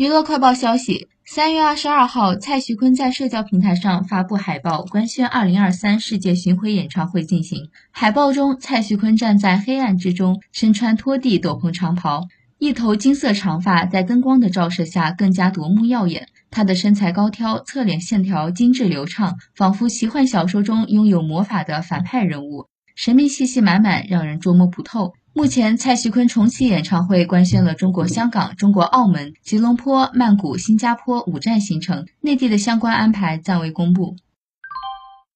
娱乐快报消息：三月二十二号，蔡徐坤在社交平台上发布海报，官宣二零二三世界巡回演唱会进行。海报中，蔡徐坤站在黑暗之中，身穿拖地斗篷长袍，一头金色长发在灯光的照射下更加夺目耀眼。他的身材高挑，侧脸线条精致流畅，仿佛奇幻小说中拥有魔法的反派人物，神秘气息满满，让人捉摸不透。目前，蔡徐坤重启演唱会官宣了中国香港、中国澳门、吉隆坡、曼谷、新加坡五站行程，内地的相关安排暂未公布。